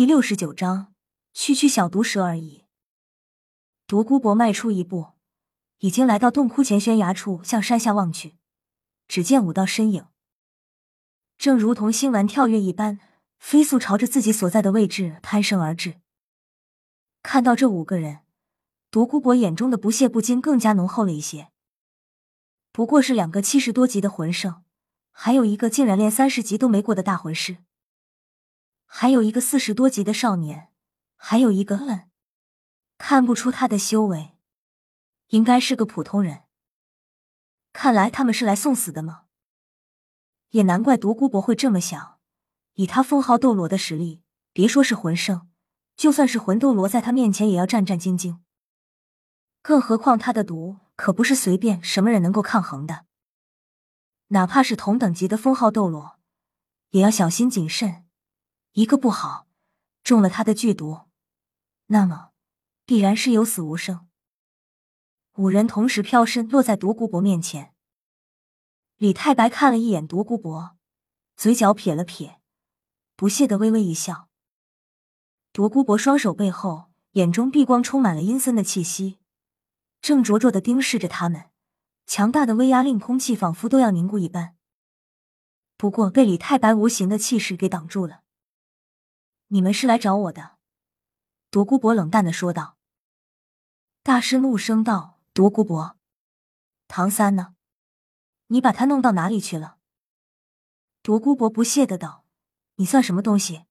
第六十九章，区区小毒蛇而已。独孤博迈出一步，已经来到洞窟前悬崖处，向山下望去，只见五道身影，正如同星丸跳跃一般，飞速朝着自己所在的位置攀升而至。看到这五个人，独孤博眼中的不屑不禁更加浓厚了一些。不过是两个七十多级的魂圣，还有一个竟然连三十级都没过的大魂师。还有一个四十多级的少年，还有一个嗯，看不出他的修为，应该是个普通人。看来他们是来送死的吗？也难怪独孤博会这么想。以他封号斗罗的实力，别说是魂圣，就算是魂斗罗，在他面前也要战战兢兢。更何况他的毒可不是随便什么人能够抗衡的，哪怕是同等级的封号斗罗，也要小心谨慎。一个不好，中了他的剧毒，那么必然是有死无生。五人同时飘身落在独孤博面前。李太白看了一眼独孤博，嘴角撇了撇，不屑的微微一笑。独孤博双手背后，眼中碧光充满了阴森的气息，正灼灼的盯视着他们。强大的威压令空气仿佛都要凝固一般。不过被李太白无形的气势给挡住了。你们是来找我的，独孤博冷淡的说道。大师怒声道：“独孤博，唐三呢？你把他弄到哪里去了？”独孤博不屑的道：“你算什么东西？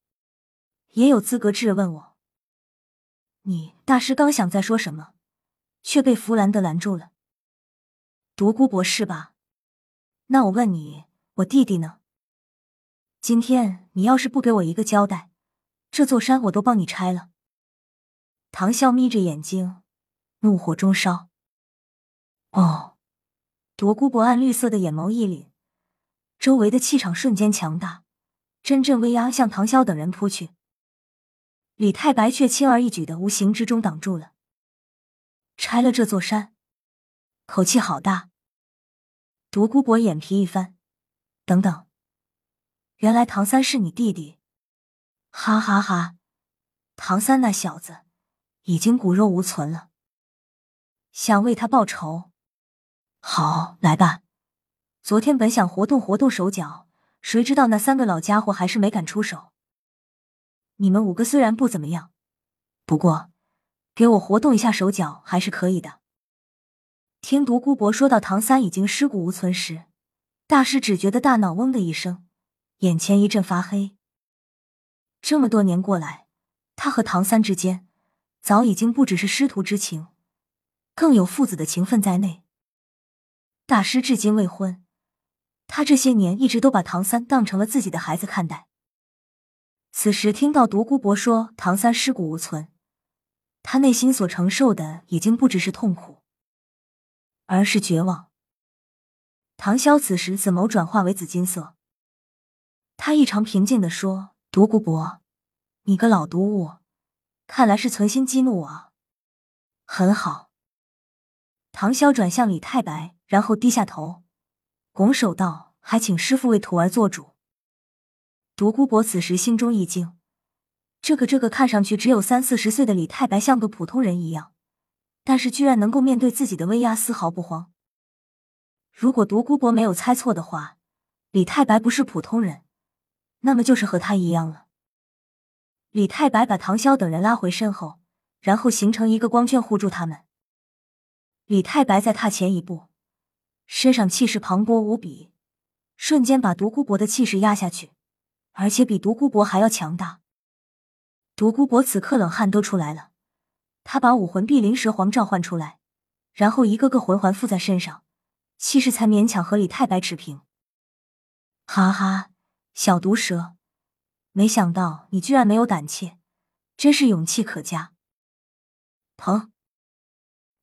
也有资格质问我？”你大师刚想再说什么，却被弗兰德拦住了。独孤博是吧？那我问你，我弟弟呢？今天你要是不给我一个交代，这座山我都帮你拆了。唐啸眯着眼睛，怒火中烧。哦，独孤博暗绿色的眼眸一凛，周围的气场瞬间强大，阵阵威压向唐潇等人扑去。李太白却轻而易举的无形之中挡住了。拆了这座山，口气好大。独孤博眼皮一翻，等等，原来唐三是你弟弟。哈哈哈，唐三那小子已经骨肉无存了，想为他报仇？好，来吧！昨天本想活动活动手脚，谁知道那三个老家伙还是没敢出手。你们五个虽然不怎么样，不过给我活动一下手脚还是可以的。听独孤博说到唐三已经尸骨无存时，大师只觉得大脑嗡的一声，眼前一阵发黑。这么多年过来，他和唐三之间早已经不只是师徒之情，更有父子的情分在内。大师至今未婚，他这些年一直都把唐三当成了自己的孩子看待。此时听到独孤博说唐三尸骨无存，他内心所承受的已经不只是痛苦，而是绝望。唐潇此时紫眸转化为紫金色，他异常平静的说。独孤博，你个老毒物，看来是存心激怒我。很好。唐潇转向李太白，然后低下头，拱手道：“还请师傅为徒儿做主。”独孤博此时心中一惊，这个这个看上去只有三四十岁的李太白像个普通人一样，但是居然能够面对自己的威压丝毫不慌。如果独孤博没有猜错的话，李太白不是普通人。那么就是和他一样了。李太白把唐潇等人拉回身后，然后形成一个光圈护住他们。李太白再踏前一步，身上气势磅礴无比，瞬间把独孤博的气势压下去，而且比独孤博还要强大。独孤博此刻冷汗都出来了，他把武魂碧鳞蛇皇召唤出来，然后一个个魂环附在身上，气势才勉强和李太白持平。哈哈。小毒蛇，没想到你居然没有胆怯，真是勇气可嘉。砰！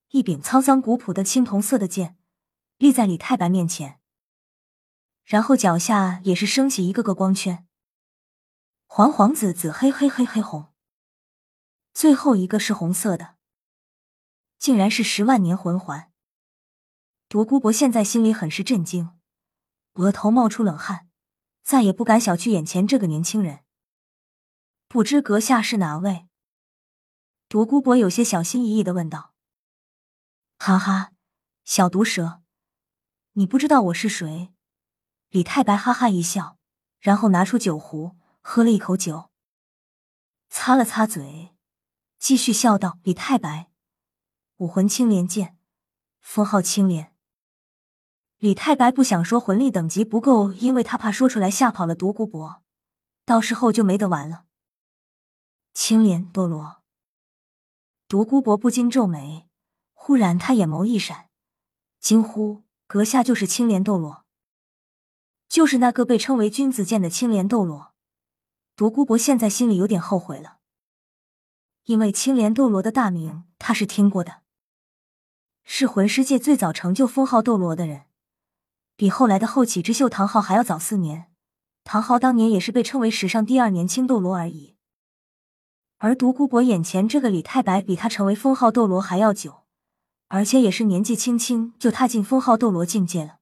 一柄沧桑古朴的青铜色的剑立在李太白面前，然后脚下也是升起一个个光圈，黄黄紫紫黑黑黑黑红，最后一个是红色的，竟然是十万年魂环。独孤博现在心里很是震惊，额头冒出冷汗。再也不敢小觑眼前这个年轻人。不知阁下是哪位？独孤博有些小心翼翼的问道。哈哈，小毒蛇，你不知道我是谁？李太白哈哈一笑，然后拿出酒壶，喝了一口酒，擦了擦嘴，继续笑道：“李太白，武魂青莲剑，封号青莲。”李太白不想说魂力等级不够，因为他怕说出来吓跑了独孤博，到时候就没得玩了。青莲斗罗，独孤博不禁皱眉，忽然他眼眸一闪，惊呼：“阁下就是青莲斗罗？”就是那个被称为君子剑的青莲斗罗，独孤博现在心里有点后悔了，因为青莲斗罗的大名他是听过的，是魂师界最早成就封号斗罗的人，比后来的后起之秀唐昊还要早四年。唐昊当年也是被称为史上第二年轻斗罗而已，而独孤博眼前这个李太白比他成为封号斗罗还要久，而且也是年纪轻轻就踏进封号斗罗境界了。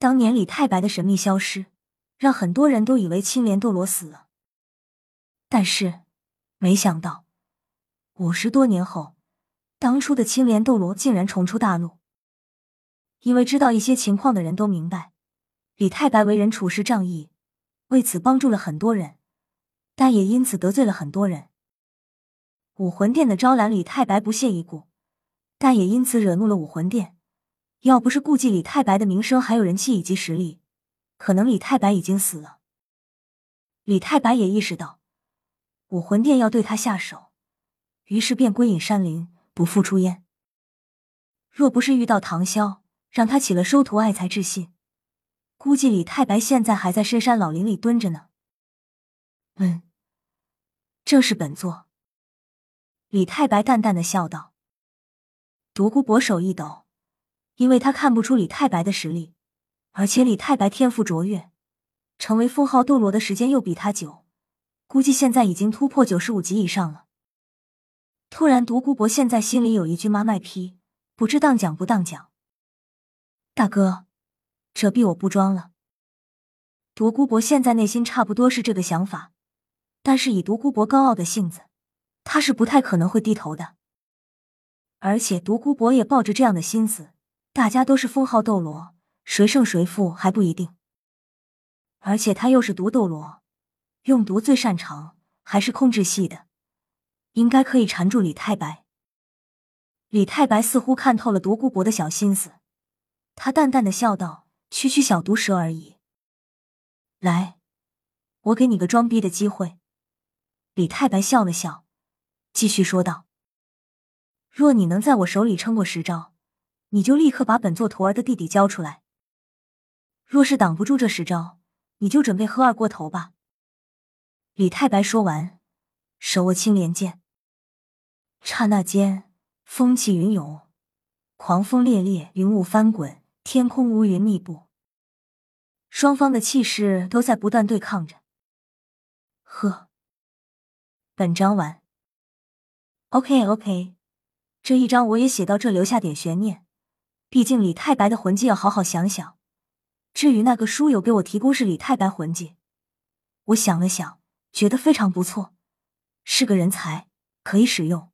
当年李太白的神秘消失，让很多人都以为青莲斗罗死了。但是，没想到五十多年后，当初的青莲斗罗竟然重出大陆。因为知道一些情况的人都明白，李太白为人处事仗义，为此帮助了很多人，但也因此得罪了很多人。武魂殿的招揽，李太白不屑一顾，但也因此惹怒了武魂殿。要不是顾忌李太白的名声还有人气以及实力，可能李太白已经死了。李太白也意识到武魂殿要对他下手，于是便归隐山林，不复出烟。若不是遇到唐潇，让他起了收徒爱才之心，估计李太白现在还在深山老林里蹲着呢。嗯，正是本座。李太白淡淡的笑道。独孤博手一抖。因为他看不出李太白的实力，而且李太白天赋卓越，成为封号斗罗的时间又比他久，估计现在已经突破九十五级以上了。突然，独孤博现在心里有一句妈卖批，不知当讲不当讲。大哥，这逼我不装了。独孤博现在内心差不多是这个想法，但是以独孤博高傲的性子，他是不太可能会低头的。而且独孤博也抱着这样的心思。大家都是封号斗罗，谁胜谁负还不一定。而且他又是毒斗罗，用毒最擅长，还是控制系的，应该可以缠住李太白。李太白似乎看透了独孤博的小心思，他淡淡的笑道：“区区小毒蛇而已，来，我给你个装逼的机会。”李太白笑了笑，继续说道：“若你能在我手里撑过十招。”你就立刻把本座徒儿的弟弟交出来。若是挡不住这十招，你就准备喝二锅头吧。李太白说完，手握青莲剑，刹那间风起云涌，狂风烈烈，云雾翻滚，天空乌云密布，双方的气势都在不断对抗着。呵，本章完。OK OK，这一章我也写到这，留下点悬念。毕竟李太白的魂技要好好想想。至于那个书友给我提供是李太白魂技，我想了想，觉得非常不错，是个人才，可以使用。